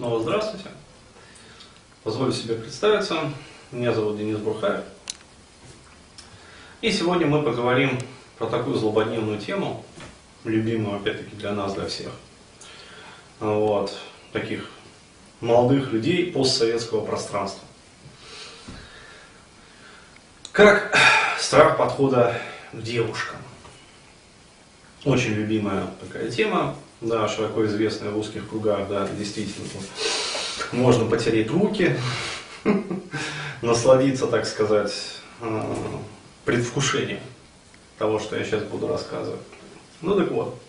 Снова здравствуйте. Позволю себе представиться. Меня зовут Денис Бурхаев. И сегодня мы поговорим про такую злободневную тему, любимую опять-таки для нас, для всех. Вот, таких молодых людей постсоветского пространства. Как страх подхода к девушкам. Очень любимая такая тема, да, широко известная в узких кругах, да, действительно. Можно потереть руки, насладиться, так сказать, э, предвкушением того, что я сейчас буду рассказывать. Ну так вот.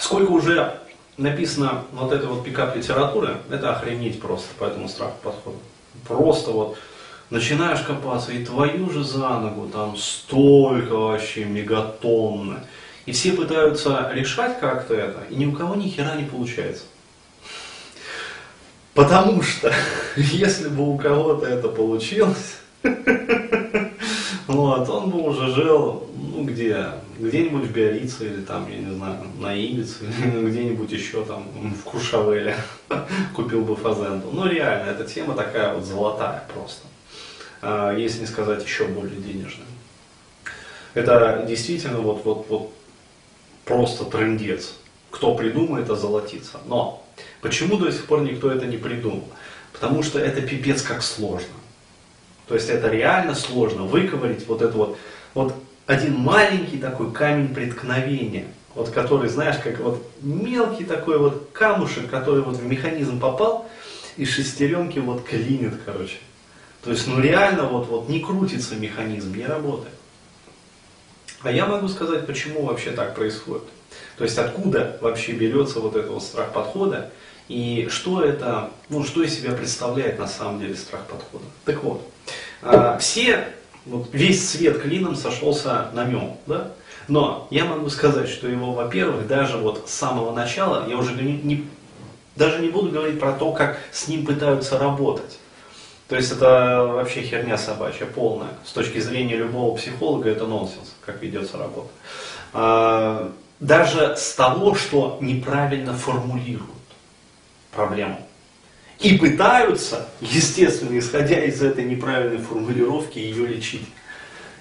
Сколько уже написано вот этой вот пикап литературы, это охренеть просто по этому страху подхода. Просто вот начинаешь копаться, и твою же за ногу там столько вообще мегатонны. И все пытаются решать как-то это, и ни у кого ни хера не получается. Потому что, если бы у кого-то это получилось, вот, он бы уже жил, ну где, где-нибудь в Биорице или там, я не знаю, на Ибице, или где-нибудь еще там в Куршавеле, купил бы фазенду. Ну реально, эта тема такая вот золотая просто. А, если не сказать еще более денежным. Это действительно вот, вот, вот просто трендец. Кто придумает, озолотится. Но почему до сих пор никто это не придумал? Потому что это пипец как сложно. То есть это реально сложно выковырить вот это вот, вот один маленький такой камень преткновения, вот который, знаешь, как вот мелкий такой вот камушек, который вот в механизм попал, и шестеренки вот клинит, короче. То есть, ну реально вот, вот не крутится механизм, не работает. А я могу сказать, почему вообще так происходит. То есть, откуда вообще берется вот этот вот страх подхода, и что это, ну, что из себя представляет на самом деле страх подхода. Так вот, э, все, вот весь свет клином сошелся на нем, да? Но я могу сказать, что его, во-первых, даже вот с самого начала, я уже не, не, даже не буду говорить про то, как с ним пытаются работать. То есть это вообще херня собачья, полная. С точки зрения любого психолога это нонсенс, как ведется работа. А, даже с того, что неправильно формулируют проблему. И пытаются, естественно, исходя из этой неправильной формулировки, ее лечить.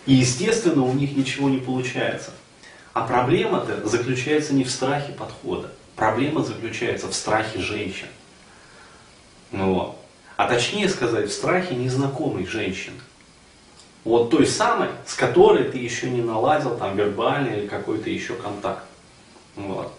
И, естественно, у них ничего не получается. А проблема-то заключается не в страхе подхода. Проблема заключается в страхе женщин. Ну вот а точнее сказать, в страхе незнакомой женщины. Вот той самой, с которой ты еще не наладил там вербальный или какой-то еще контакт. Вот.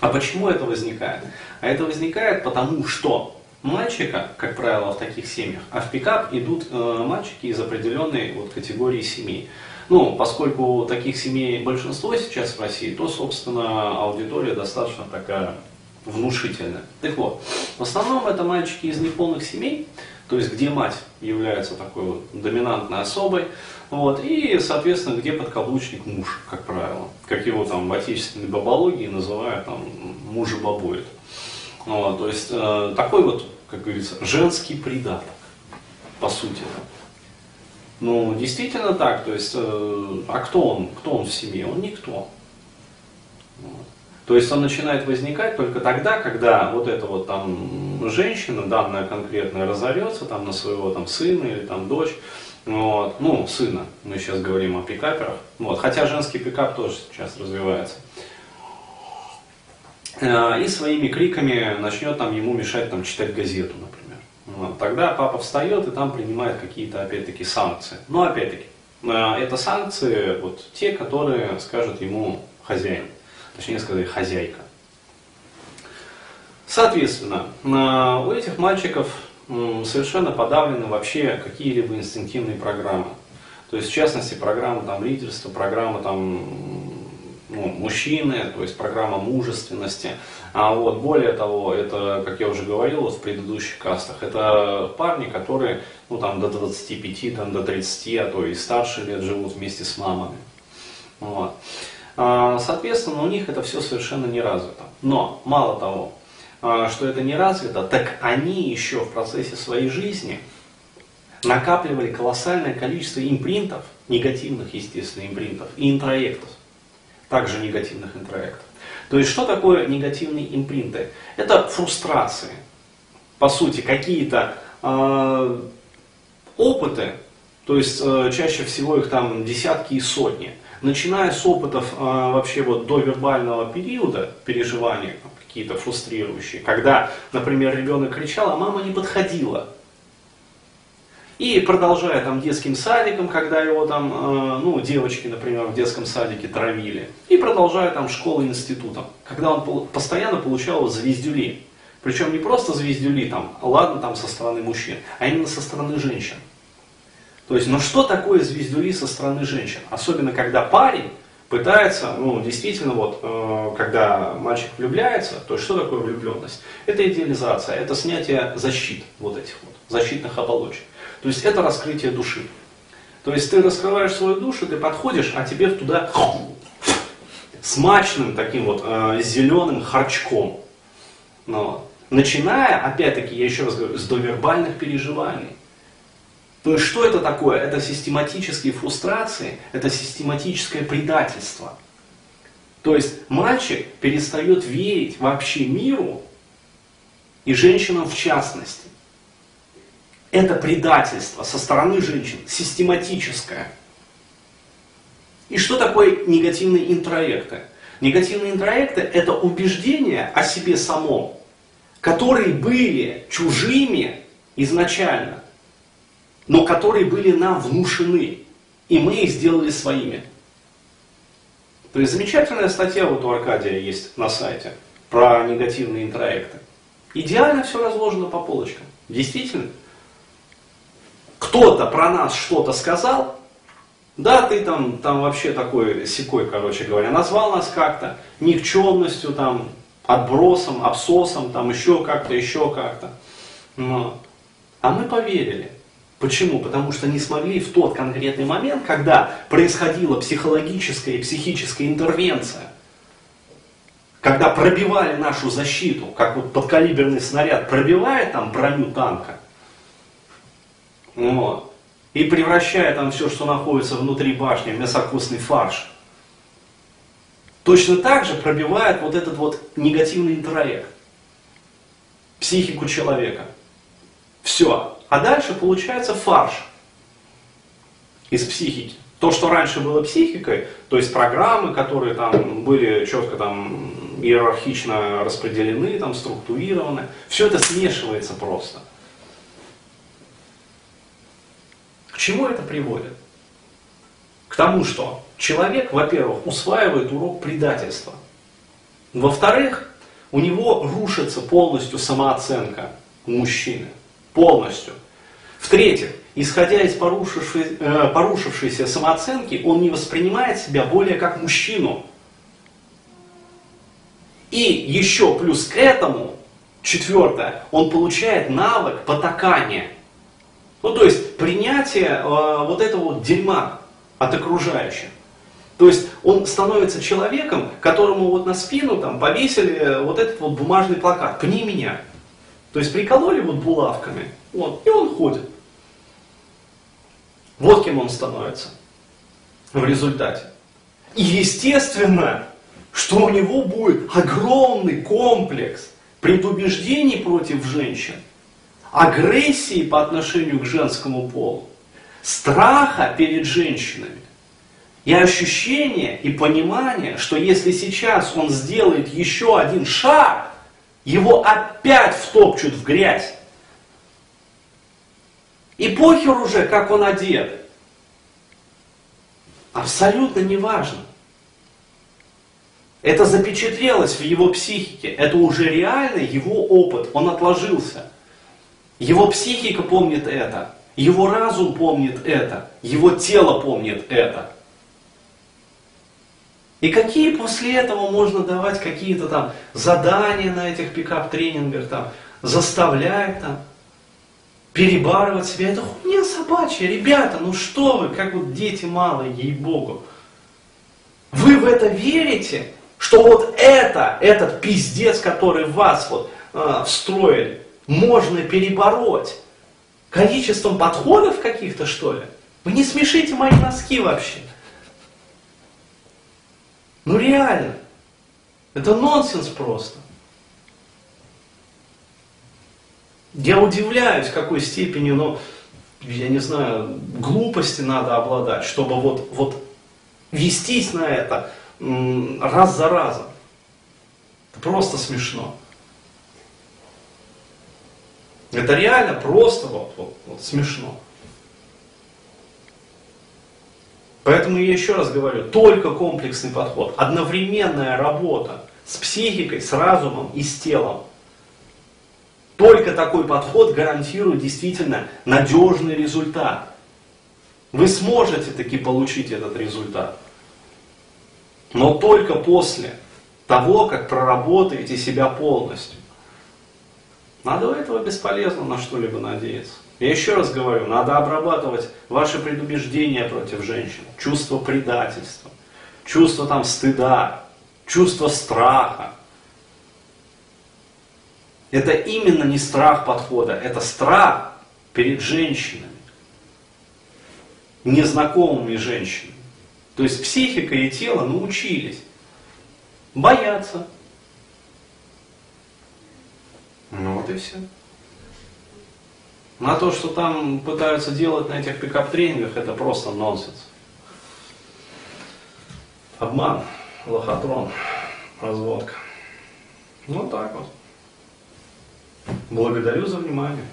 А почему это возникает? А это возникает потому, что мальчика, как правило, в таких семьях, а в пикап идут э, мальчики из определенной вот, категории семей. Ну, поскольку таких семей большинство сейчас в России, то, собственно, аудитория достаточно такая внушительная. Так вот, в основном это мальчики из неполных семей, то есть где мать является такой вот доминантной особой, вот, и, соответственно, где подкаблучник муж, как правило, как его там в отечественной бабологии называют там мужа бабует. Вот, то есть э, такой вот, как говорится, женский придаток, по сути. Ну, действительно так, то есть, э, а кто он, кто он в семье? Он никто. То есть он начинает возникать только тогда, когда вот эта вот там женщина, данная конкретная, разорется там на своего там сына или там дочь, вот, ну, сына, мы сейчас говорим о пикаперах, вот, хотя женский пикап тоже сейчас развивается. Э, и своими криками начнет там ему мешать там читать газету, например. Вот, тогда папа встает и там принимает какие-то опять-таки санкции. Но опять-таки, э, это санкции вот те, которые скажет ему хозяин точнее сказать, хозяйка. Соответственно, у этих мальчиков совершенно подавлены вообще какие-либо инстинктивные программы. То есть, в частности, программа там, лидерства, программа там, ну, мужчины, то есть программа мужественности. А вот более того, это, как я уже говорил в предыдущих кастах, это парни, которые ну, там, до 25, там, до 30, а то и старше лет живут вместе с мамами. Вот. А, соответственно, у них это все совершенно не развито. Но, мало того, а, что это не развито, так они еще в процессе своей жизни накапливали колоссальное количество импринтов, негативных, естественно, импринтов, и интроектов, также негативных интроектов. То есть что такое негативные импринты? Это фрустрации. По сути, какие-то э, опыты, то есть э, чаще всего их там десятки и сотни. Начиная с опытов э, вообще вот до вербального периода переживания, какие-то фрустрирующие, когда, например, ребенок кричал, а мама не подходила. И продолжая там детским садиком, когда его там, э, ну, девочки, например, в детском садике травили. И продолжая там школой, институтом, когда он постоянно получал звездюли. Причем не просто звездюли, там, ладно, там со стороны мужчин, а именно со стороны женщин. То есть, ну что такое звездюли со стороны женщин? Особенно когда парень пытается, ну, действительно, вот, э, когда мальчик влюбляется, то есть что такое влюбленность? Это идеализация, это снятие защит, вот этих вот, защитных оболочек. То есть это раскрытие души. То есть ты раскрываешь свою душу, ты подходишь, а тебе туда смачным таким вот э, зеленым харчком. Но, начиная, опять-таки, я еще раз говорю, с довербальных переживаний. То есть что это такое? Это систематические фрустрации, это систематическое предательство. То есть мальчик перестает верить вообще миру и женщинам в частности. Это предательство со стороны женщин, систематическое. И что такое негативные интроекты? Негативные интроекты – это убеждения о себе самом, которые были чужими изначально, но которые были нам внушены, и мы их сделали своими. То есть замечательная статья вот у Аркадия есть на сайте про негативные интроекты. Идеально все разложено по полочкам. Действительно кто-то про нас что-то сказал, да, ты там, там вообще такой секой, короче говоря, назвал нас как-то никчемностью, там, отбросом, абсосом, там еще как-то, еще как-то. Но, а мы поверили. Почему? Потому что не смогли в тот конкретный момент, когда происходила психологическая и психическая интервенция, когда пробивали нашу защиту, как вот подкалиберный снаряд пробивает там броню танка, вот. И превращая там все, что находится внутри башни, в мясокосный фарш. Точно так же пробивает вот этот вот негативный интроект. Психику человека. Все. А дальше получается фарш из психики. То, что раньше было психикой, то есть программы, которые там были четко там иерархично распределены, там структурированы, все это смешивается просто. чему это приводит? К тому, что человек, во-первых, усваивает урок предательства. Во-вторых, у него рушится полностью самооценка мужчины. Полностью. В-третьих, исходя из порушившей, э, порушившейся самооценки, он не воспринимает себя более как мужчину. И еще плюс к этому, четвертое, он получает навык потакания – ну, то есть принятие э, вот этого вот дерьма от окружающих. То есть он становится человеком, которому вот на спину там повесили вот этот вот бумажный плакат «Пни меня». То есть прикололи вот булавками, вот, и он ходит. Вот кем он становится в результате. И естественно, что у него будет огромный комплекс предубеждений против женщин – агрессии по отношению к женскому полу, страха перед женщинами и ощущение и понимание, что если сейчас он сделает еще один шаг, его опять втопчут в грязь. И похер уже, как он одет. Абсолютно не важно. Это запечатлелось в его психике. Это уже реально его опыт. Он отложился. Его психика помнит это, его разум помнит это, его тело помнит это. И какие после этого можно давать какие-то там задания на этих пикап-тренингах, там, заставлять там, перебарывать себя. Это хуйня собачья, ребята, ну что вы, как вот дети малые, ей-богу. Вы в это верите, что вот это, этот пиздец, который вас вот э, встроили, можно перебороть количеством подходов каких-то, что ли? Вы не смешите мои носки вообще. Ну реально. Это нонсенс просто. Я удивляюсь, какой степени, ну, я не знаю, глупости надо обладать, чтобы вот, вот вестись на это раз за разом. Это просто смешно. Это реально просто вот, вот, вот смешно. Поэтому я еще раз говорю, только комплексный подход, одновременная работа с психикой, с разумом и с телом. Только такой подход гарантирует действительно надежный результат. Вы сможете таки получить этот результат. Но только после того, как проработаете себя полностью. А до этого бесполезно на что-либо надеяться. Я еще раз говорю, надо обрабатывать ваши предубеждения против женщин, чувство предательства, чувство там стыда, чувство страха. Это именно не страх подхода, это страх перед женщинами, незнакомыми женщинами. То есть психика и тело научились бояться. Ну вот и все. На то, что там пытаются делать на этих пикап-тренингах, это просто нонсенс. Обман, лохотрон, разводка. Ну так вот. Благодарю за внимание.